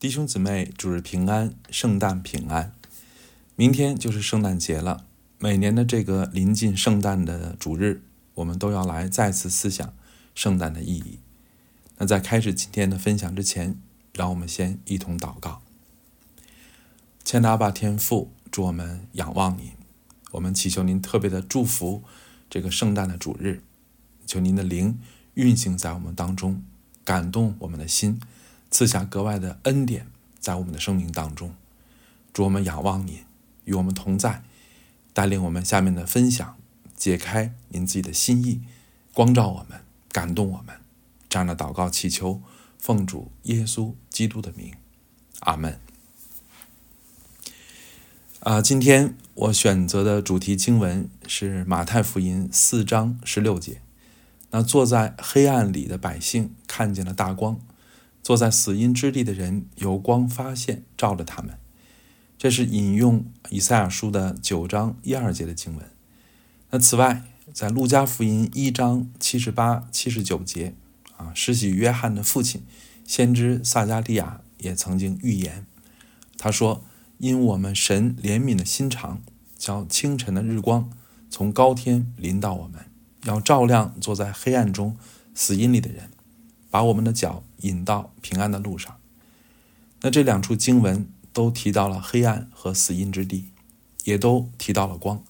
弟兄姊妹，主日平安，圣诞平安。明天就是圣诞节了。每年的这个临近圣诞的主日，我们都要来再次思想圣诞的意义。那在开始今天的分享之前，让我们先一同祷告。千达巴天父，祝我们仰望您，我们祈求您特别的祝福这个圣诞的主日，求您的灵运行在我们当中，感动我们的心。赐下格外的恩典在我们的生命当中，主我们仰望您，与我们同在，带领我们下面的分享，解开您自己的心意，光照我们，感动我们。这样的祷告祈求，奉主耶稣基督的名，阿门。啊，今天我选择的主题经文是马太福音四章十六节。那坐在黑暗里的百姓看见了大光。坐在死荫之地的人有光发现，照着他们。这是引用以赛亚书的九章一二节的经文。那此外，在路加福音一章七十八、七十九节，啊，施洗约翰的父亲先知撒加利亚也曾经预言，他说：“因我们神怜悯的心肠，叫清晨的日光从高天临到我们，要照亮坐在黑暗中死荫里的人。”把我们的脚引到平安的路上。那这两处经文都提到了黑暗和死荫之地，也都提到了光。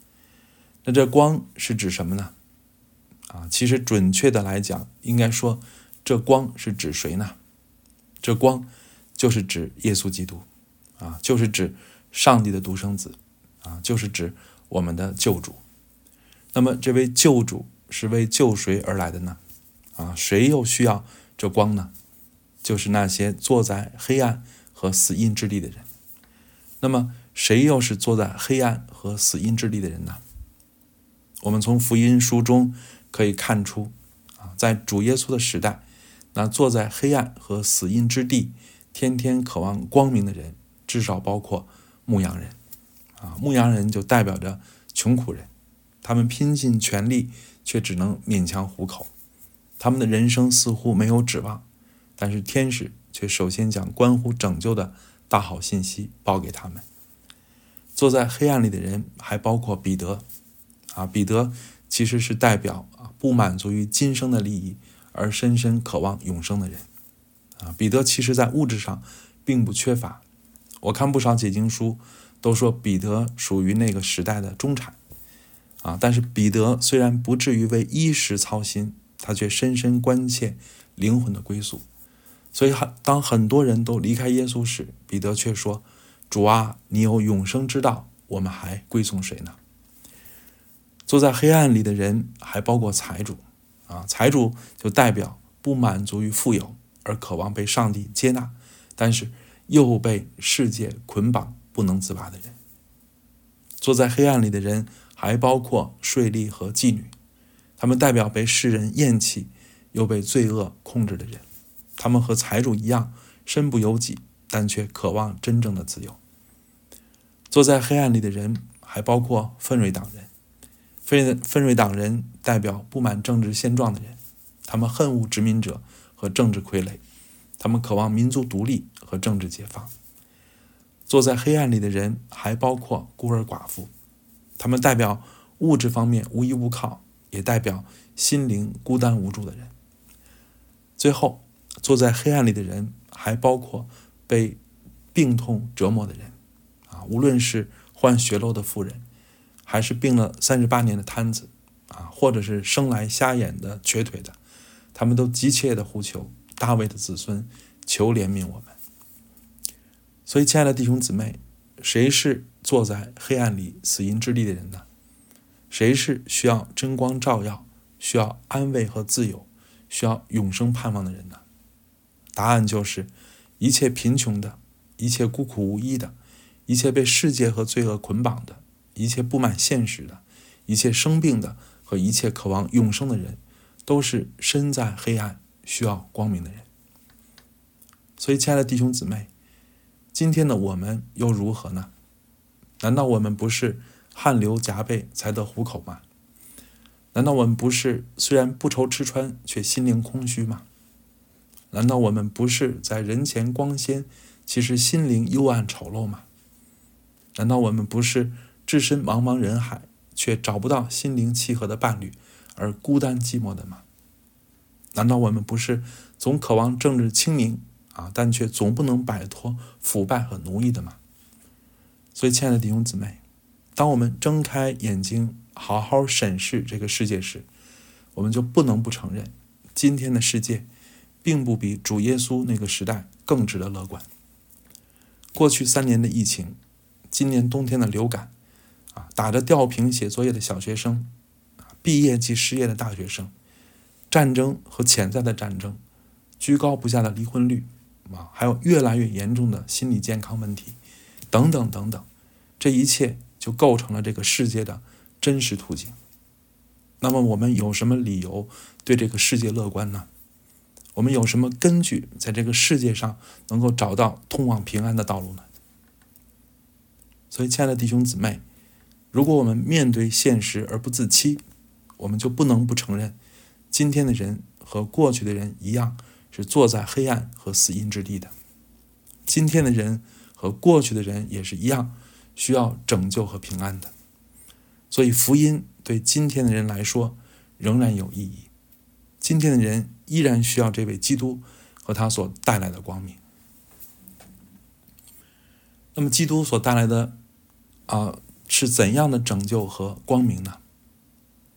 那这光是指什么呢？啊，其实准确的来讲，应该说这光是指谁呢？这光就是指耶稣基督，啊，就是指上帝的独生子，啊，就是指我们的救主。那么这位救主是为救谁而来的呢？啊，谁又需要？这光呢，就是那些坐在黑暗和死荫之地的人。那么，谁又是坐在黑暗和死荫之地的人呢？我们从福音书中可以看出，啊，在主耶稣的时代，那坐在黑暗和死荫之地、天天渴望光明的人，至少包括牧羊人。啊，牧羊人就代表着穷苦人，他们拼尽全力，却只能勉强糊口。他们的人生似乎没有指望，但是天使却首先将关乎拯救的大好信息报给他们。坐在黑暗里的人还包括彼得，啊，彼得其实是代表啊不满足于今生的利益而深深渴望永生的人，啊，彼得其实在物质上并不缺乏。我看不少解经书都说彼得属于那个时代的中产，啊，但是彼得虽然不至于为衣食操心。他却深深关切灵魂的归宿，所以很当很多人都离开耶稣时，彼得却说：“主啊，你有永生之道，我们还归从谁呢？”坐在黑暗里的人还包括财主啊，财主就代表不满足于富有而渴望被上帝接纳，但是又被世界捆绑不能自拔的人。坐在黑暗里的人还包括税吏和妓女。他们代表被世人厌弃，又被罪恶控制的人。他们和财主一样，身不由己，但却渴望真正的自由。坐在黑暗里的人还包括奋锐党人。奋奋锐党人代表不满政治现状的人，他们恨恶殖民者和政治傀儡，他们渴望民族独立和政治解放。坐在黑暗里的人还包括孤儿寡妇，他们代表物质方面无依无靠。也代表心灵孤单无助的人。最后，坐在黑暗里的人还包括被病痛折磨的人，啊，无论是患血漏的妇人，还是病了三十八年的瘫子，啊，或者是生来瞎眼的瘸腿的，他们都急切的呼求大卫的子孙，求怜悯我们。所以，亲爱的弟兄姊妹，谁是坐在黑暗里死荫之地的人呢？谁是需要真光照耀、需要安慰和自由、需要永生盼望的人呢？答案就是：一切贫穷的、一切孤苦无依的、一切被世界和罪恶捆绑的、一切不满现实的、一切生病的和一切渴望永生的人，都是身在黑暗、需要光明的人。所以，亲爱的弟兄姊妹，今天的我们又如何呢？难道我们不是？汗流浃背才得糊口吗？难道我们不是虽然不愁吃穿，却心灵空虚吗？难道我们不是在人前光鲜，其实心灵幽暗丑陋吗？难道我们不是置身茫茫人海，却找不到心灵契合的伴侣，而孤单寂寞的吗？难道我们不是总渴望政治清明啊，但却总不能摆脱腐败和奴役的吗？所以，亲爱的弟兄姊妹，当我们睁开眼睛，好好审视这个世界时，我们就不能不承认，今天的世界，并不比主耶稣那个时代更值得乐观。过去三年的疫情，今年冬天的流感，啊，打着吊瓶写作业的小学生，啊，毕业即失业的大学生，战争和潜在的战争，居高不下的离婚率，啊，还有越来越严重的心理健康问题，等等等等，这一切就构成了这个世界的真实图景。那么，我们有什么理由对这个世界乐观呢？我们有什么根据在这个世界上能够找到通往平安的道路呢？所以，亲爱的弟兄姊妹，如果我们面对现实而不自欺，我们就不能不承认，今天的人和过去的人一样，是坐在黑暗和死荫之地的。今天的人和过去的人也是一样，需要拯救和平安的。所以，福音对今天的人来说仍然有意义。今天的人依然需要这位基督和他所带来的光明。那么，基督所带来的啊是怎样的拯救和光明呢？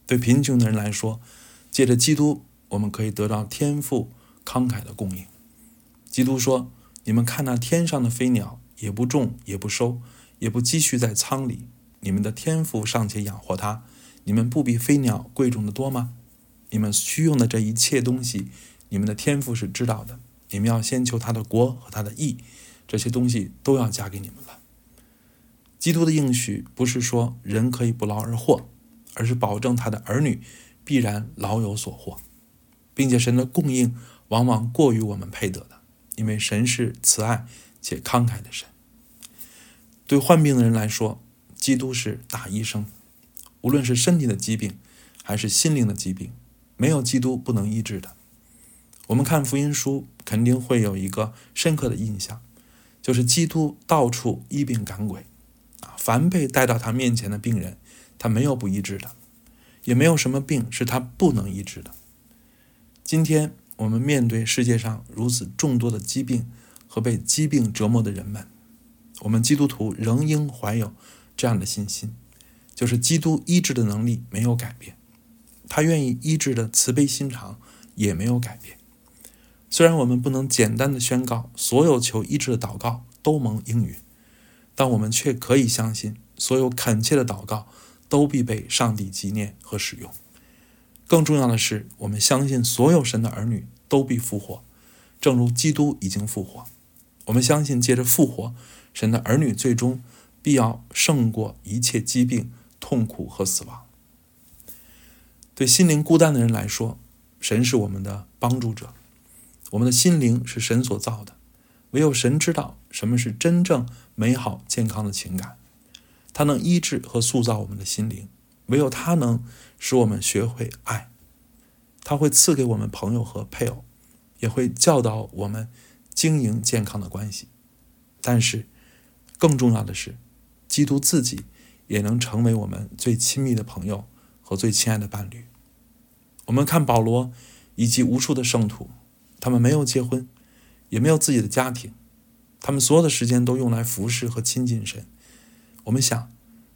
对贫穷的人来说，借着基督，我们可以得到天赋慷慨的供应。基督说：“你们看那天上的飞鸟，也不种，也不收，也不积蓄在仓里，你们的天赋尚且养活他，你们不比飞鸟贵重的多吗？”你们需用的这一切东西，你们的天赋是知道的。你们要先求他的国和他的义，这些东西都要加给你们了。基督的应许不是说人可以不劳而获，而是保证他的儿女必然老有所获，并且神的供应往往过于我们配得的，因为神是慈爱且慷慨的神。对患病的人来说，基督是大医生，无论是身体的疾病，还是心灵的疾病。没有基督不能医治的。我们看福音书，肯定会有一个深刻的印象，就是基督到处医病赶鬼，啊，凡被带到他面前的病人，他没有不医治的，也没有什么病是他不能医治的。今天我们面对世界上如此众多的疾病和被疾病折磨的人们，我们基督徒仍应怀有这样的信心，就是基督医治的能力没有改变。他愿意医治的慈悲心肠也没有改变。虽然我们不能简单的宣告所有求医治的祷告都蒙应允，但我们却可以相信，所有恳切的祷告都必被上帝纪念和使用。更重要的是，我们相信所有神的儿女都必复活，正如基督已经复活。我们相信，借着复活，神的儿女最终必要胜过一切疾病、痛苦和死亡。对心灵孤单的人来说，神是我们的帮助者。我们的心灵是神所造的，唯有神知道什么是真正美好健康的情感，他能医治和塑造我们的心灵。唯有他能使我们学会爱，他会赐给我们朋友和配偶，也会教导我们经营健康的关系。但是，更重要的是，基督自己也能成为我们最亲密的朋友。和最亲爱的伴侣，我们看保罗以及无数的圣徒，他们没有结婚，也没有自己的家庭，他们所有的时间都用来服侍和亲近神。我们想，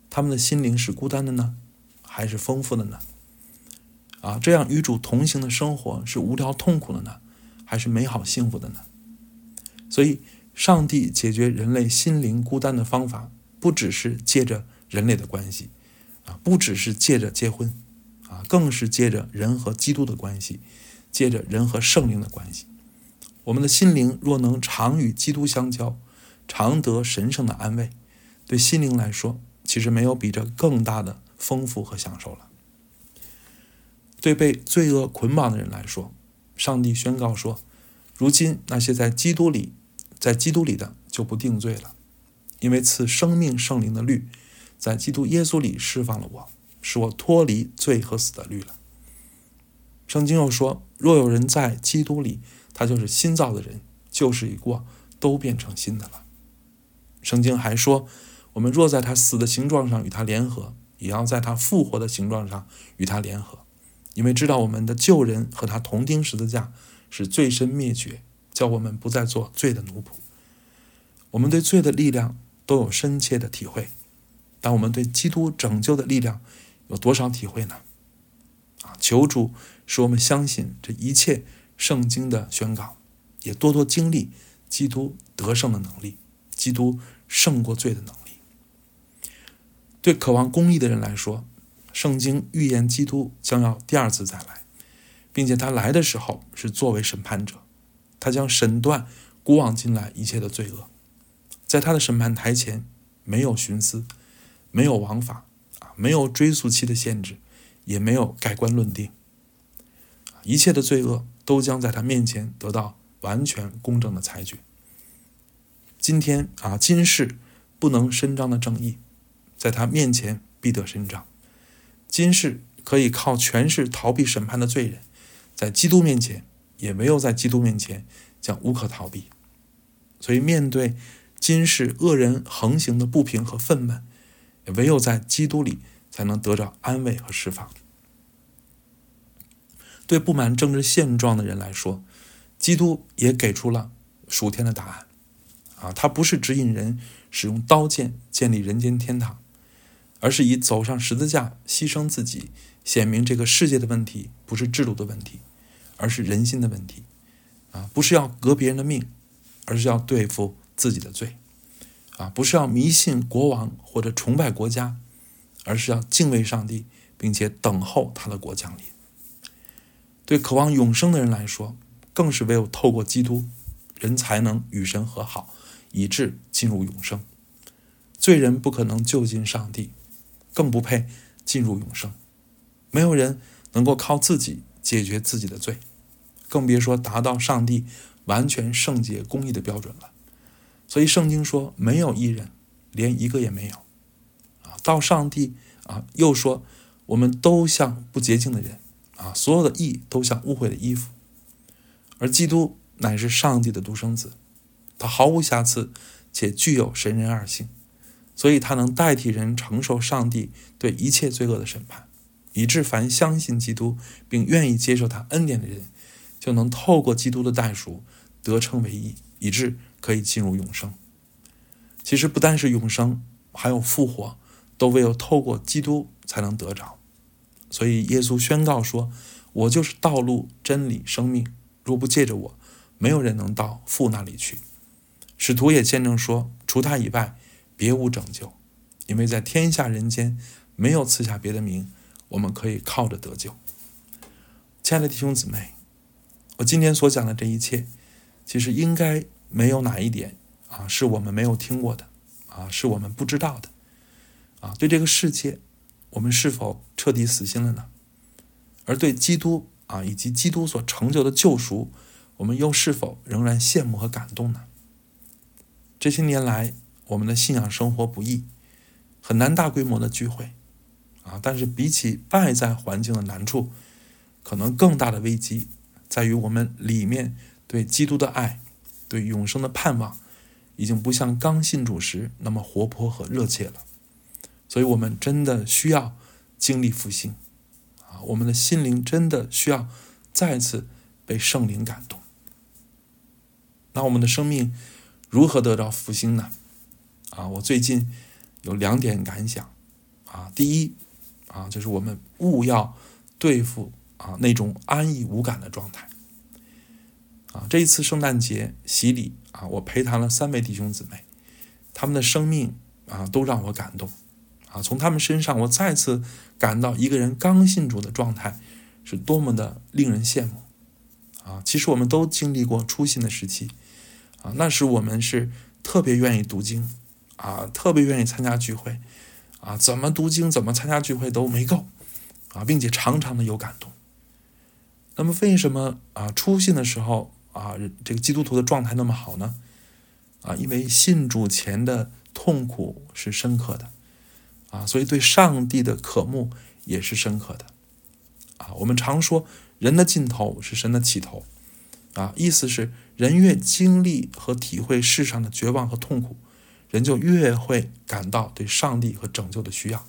他们的心灵是孤单的呢，还是丰富的呢？啊，这样与主同行的生活是无聊痛苦的呢，还是美好幸福的呢？所以，上帝解决人类心灵孤单的方法，不只是借着人类的关系。啊，不只是借着结婚，啊，更是借着人和基督的关系，借着人和圣灵的关系。我们的心灵若能常与基督相交，常得神圣的安慰，对心灵来说，其实没有比这更大的丰富和享受了。对被罪恶捆绑的人来说，上帝宣告说：如今那些在基督里，在基督里的就不定罪了，因为赐生命圣灵的律。在基督耶稣里释放了我，使我脱离罪和死的律了。圣经又说：“若有人在基督里，他就是新造的人，旧事已过，都变成新的了。圣经还说，我们若在他死的形状上与他联合，也要在他复活的形状上与他联合，因为知道我们的旧人和他同钉十字架，是罪身灭绝，叫我们不再做罪的奴仆。我们对罪的力量都有深切的体会，但我们对基督拯救的力量有多少体会呢？啊，求主使我们相信这一切圣经的宣告，也多多经历基督得胜的能力，基督胜过罪的能力。对渴望公义的人来说，圣经预言基督将要第二次再来，并且他来的时候是作为审判者，他将审断古往今来一切的罪恶。在他的审判台前，没有徇私，没有枉法，啊，没有追诉期的限制，也没有盖棺论定，一切的罪恶都将在他面前得到完全公正的裁决。今天啊，今世不能伸张的正义，在他面前必得伸张；今世可以靠权势逃避审判的罪人，在基督面前也没有在基督面前将无可逃避。所以面对。今世恶人横行的不平和愤懑，唯有在基督里才能得着安慰和释放。对不满政治现状的人来说，基督也给出了属天的答案。啊，他不是指引人使用刀剑建立人间天堂，而是以走上十字架牺牲自己，显明这个世界的问题不是制度的问题，而是人心的问题。啊，不是要革别人的命，而是要对付。自己的罪，啊，不是要迷信国王或者崇拜国家，而是要敬畏上帝，并且等候他的国降临。对渴望永生的人来说，更是唯有透过基督，人才能与神和好，以致进入永生。罪人不可能就近上帝，更不配进入永生。没有人能够靠自己解决自己的罪，更别说达到上帝完全圣洁公义的标准了。所以圣经说没有一人，连一个也没有，啊，到上帝啊，又说我们都像不洁净的人，啊，所有的义都像污秽的衣服，而基督乃是上帝的独生子，他毫无瑕疵，且具有神人二性，所以他能代替人承受上帝对一切罪恶的审判，以致凡相信基督并愿意接受他恩典的人，就能透过基督的代赎得称为义，以致。可以进入永生。其实不单是永生，还有复活，都唯有透过基督才能得着。所以耶稣宣告说：“我就是道路、真理、生命，若不借着我，没有人能到父那里去。”使徒也见证说：“除他以外，别无拯救，因为在天下人间没有赐下别的名，我们可以靠着得救。”亲爱的弟兄姊妹，我今天所讲的这一切，其实应该。没有哪一点啊，是我们没有听过的，啊，是我们不知道的，啊，对这个世界，我们是否彻底死心了呢？而对基督啊，以及基督所成就的救赎，我们又是否仍然羡慕和感动呢？这些年来，我们的信仰生活不易，很难大规模的聚会，啊，但是比起外在环境的难处，可能更大的危机在于我们里面对基督的爱。对永生的盼望，已经不像刚信主时那么活泼和热切了，所以，我们真的需要经历复兴，啊，我们的心灵真的需要再次被圣灵感动。那我们的生命如何得到复兴呢？啊，我最近有两点感想，啊，第一，啊，就是我们勿要对付啊那种安逸无感的状态。啊，这一次圣诞节洗礼啊，我陪谈了三位弟兄姊妹，他们的生命啊都让我感动，啊，从他们身上我再次感到一个人刚信主的状态是多么的令人羡慕，啊，其实我们都经历过初信的时期，啊，那时我们是特别愿意读经，啊，特别愿意参加聚会，啊，怎么读经怎么参加聚会都没够，啊，并且常常的有感动。那么为什么啊初信的时候？啊，这个基督徒的状态那么好呢？啊，因为信主前的痛苦是深刻的，啊，所以对上帝的渴慕也是深刻的。啊，我们常说人的尽头是神的起头，啊，意思是人越经历和体会世上的绝望和痛苦，人就越会感到对上帝和拯救的需要。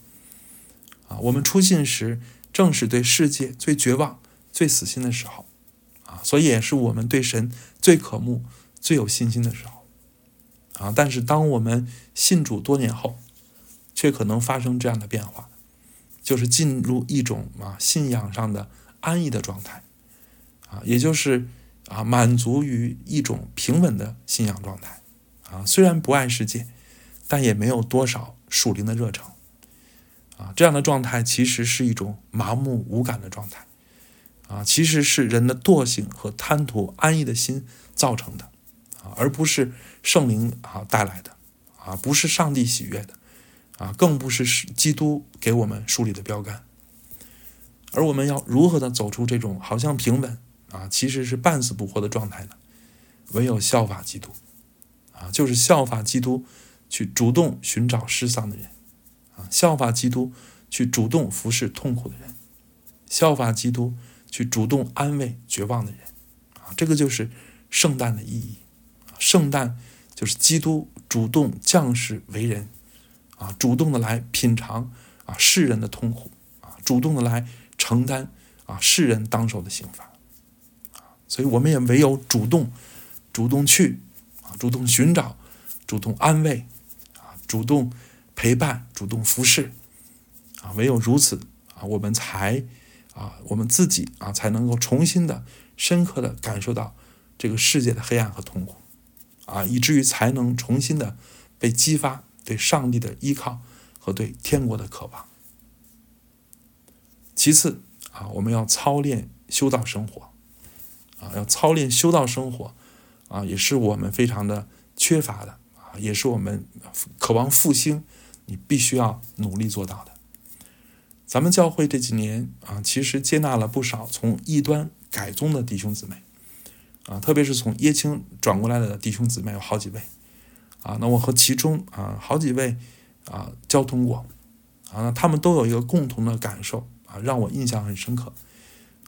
啊，我们初信时正是对世界最绝望、最死心的时候，啊，所以也是我们对神最渴慕、最有信心的时候。啊，但是当我们信主多年后，却可能发生这样的变化，就是进入一种啊信仰上的安逸的状态，啊，也就是啊满足于一种平稳的信仰状态，啊，虽然不爱世界，但也没有多少属灵的热诚，啊，这样的状态其实是一种麻木无感的状态，啊，其实是人的惰性和贪图安逸的心造成的，啊，而不是圣灵啊带来的，啊，不是上帝喜悦的。啊，更不是是基督给我们树立的标杆，而我们要如何的走出这种好像平稳啊，其实是半死不活的状态呢？唯有效法基督，啊，就是效法基督去主动寻找失丧的人，啊，效法基督去主动服侍痛苦的人，效法基督去主动安慰绝望的人，啊，这个就是圣诞的意义，圣诞就是基督主动降世为人。啊，主动的来品尝啊世人的痛苦啊，主动的来承担啊世人当受的刑罚啊，所以我们也唯有主动、主动去啊，主动寻找、主动安慰啊，主动陪伴、主动服侍啊，唯有如此啊，我们才啊，我们自己啊，才能够重新的、深刻的感受到这个世界的黑暗和痛苦啊，以至于才能重新的被激发。对上帝的依靠和对天国的渴望。其次啊，我们要操练修道生活，啊，要操练修道生活，啊，也是我们非常的缺乏的，啊，也是我们渴望复兴，你必须要努力做到的。咱们教会这几年啊，其实接纳了不少从异端改宗的弟兄姊妹，啊，特别是从耶青转过来的弟兄姊妹有好几位。啊，那我和其中啊好几位啊交通过，啊，那他们都有一个共同的感受啊，让我印象很深刻。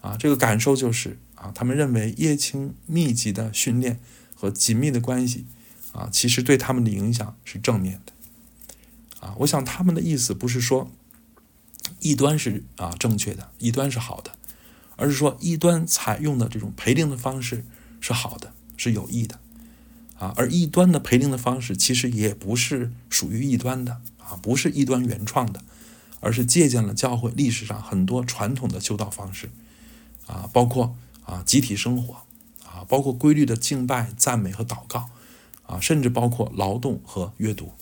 啊，这个感受就是啊，他们认为叶青密集的训练和紧密的关系啊，其实对他们的影响是正面的。啊，我想他们的意思不是说异端是啊正确的，异端是好的，而是说异端采用的这种陪灵的方式是好的，是有益的。啊，而异端的陪灵的方式其实也不是属于异端的啊，不是异端原创的，而是借鉴了教会历史上很多传统的修道方式，啊，包括啊集体生活，啊，包括规律的敬拜、赞美和祷告，啊，甚至包括劳动和阅读。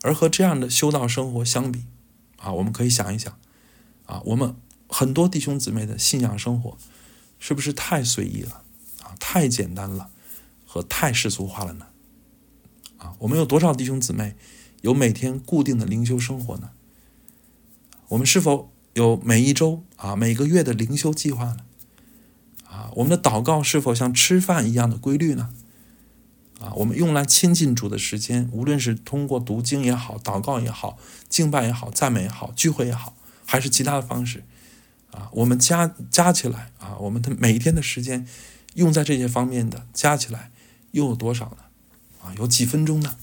而和这样的修道生活相比，啊，我们可以想一想，啊，我们很多弟兄姊妹的信仰生活是不是太随意了？啊，太简单了？和太世俗化了呢？啊，我们有多少弟兄姊妹有每天固定的灵修生活呢？我们是否有每一周啊、每个月的灵修计划呢？啊，我们的祷告是否像吃饭一样的规律呢？啊，我们用来亲近主的时间，无论是通过读经也好、祷告也好、敬拜也好、赞美也好、聚会也好，还是其他的方式，啊，我们加加起来啊，我们的每一天的时间用在这些方面的加起来。又有多少呢？啊，有几分钟呢？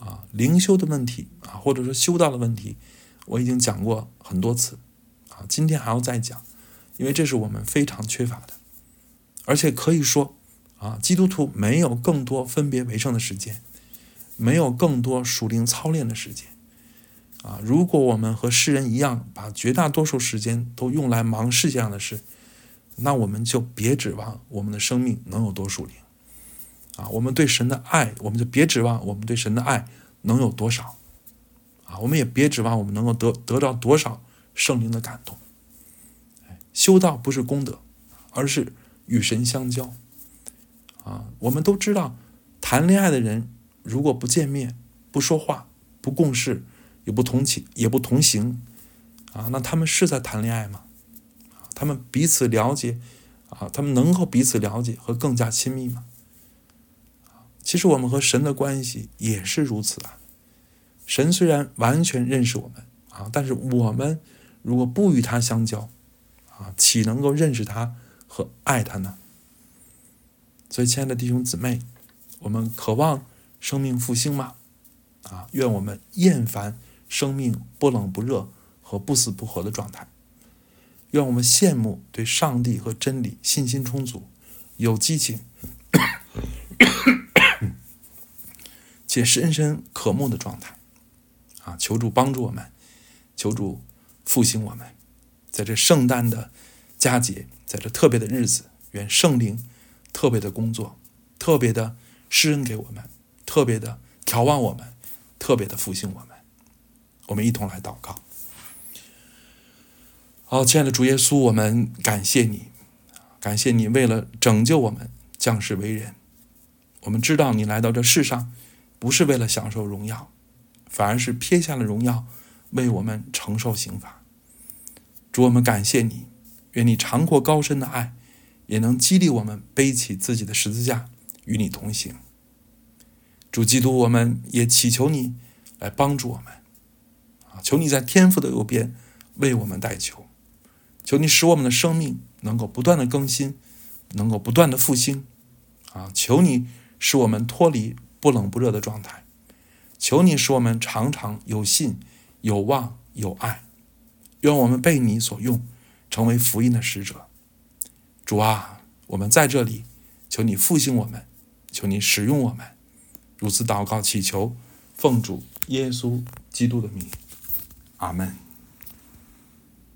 啊，灵修的问题啊，或者说修道的问题，我已经讲过很多次，啊，今天还要再讲，因为这是我们非常缺乏的，而且可以说，啊，基督徒没有更多分别为圣的时间，没有更多属灵操练的时间，啊，如果我们和世人一样，把绝大多数时间都用来忙世界上的事，那我们就别指望我们的生命能有多属灵。啊，我们对神的爱，我们就别指望我们对神的爱能有多少，啊，我们也别指望我们能够得得到多少圣灵的感动。修道不是功德，而是与神相交。啊，我们都知道，谈恋爱的人如果不见面、不说话、不共事、也不同寝、也不同行，啊，那他们是在谈恋爱吗？他们彼此了解，啊，他们能够彼此了解和更加亲密吗？其实我们和神的关系也是如此啊。神虽然完全认识我们啊，但是我们如果不与他相交啊，岂能够认识他和爱他呢？所以，亲爱的弟兄姊妹，我们渴望生命复兴吗？啊，愿我们厌烦生命不冷不热和不死不活的状态。愿我们羡慕对上帝和真理信心充足、有激情且深深渴慕的状态。啊，求主帮助我们，求主复兴我们，在这圣诞的佳节，在这特别的日子，愿圣灵特别的工作，特别的施恩给我们，特别的眺望我们，特别的复兴我们。我们一同来祷告。好，亲爱的主耶稣，我们感谢你，感谢你为了拯救我们降世为人。我们知道你来到这世上，不是为了享受荣耀。反而是撇下了荣耀，为我们承受刑罚。主，我们感谢你，愿你长阔高深的爱，也能激励我们背起自己的十字架，与你同行。主基督，我们也祈求你来帮助我们，啊，求你在天父的右边为我们代求，求你使我们的生命能够不断的更新，能够不断的复兴，啊，求你使我们脱离不冷不热的状态。求你使我们常常有信、有望、有爱，愿我们被你所用，成为福音的使者。主啊，我们在这里，求你复兴我们，求你使用我们。如此祷告祈求，奉主耶稣基督的名，阿门。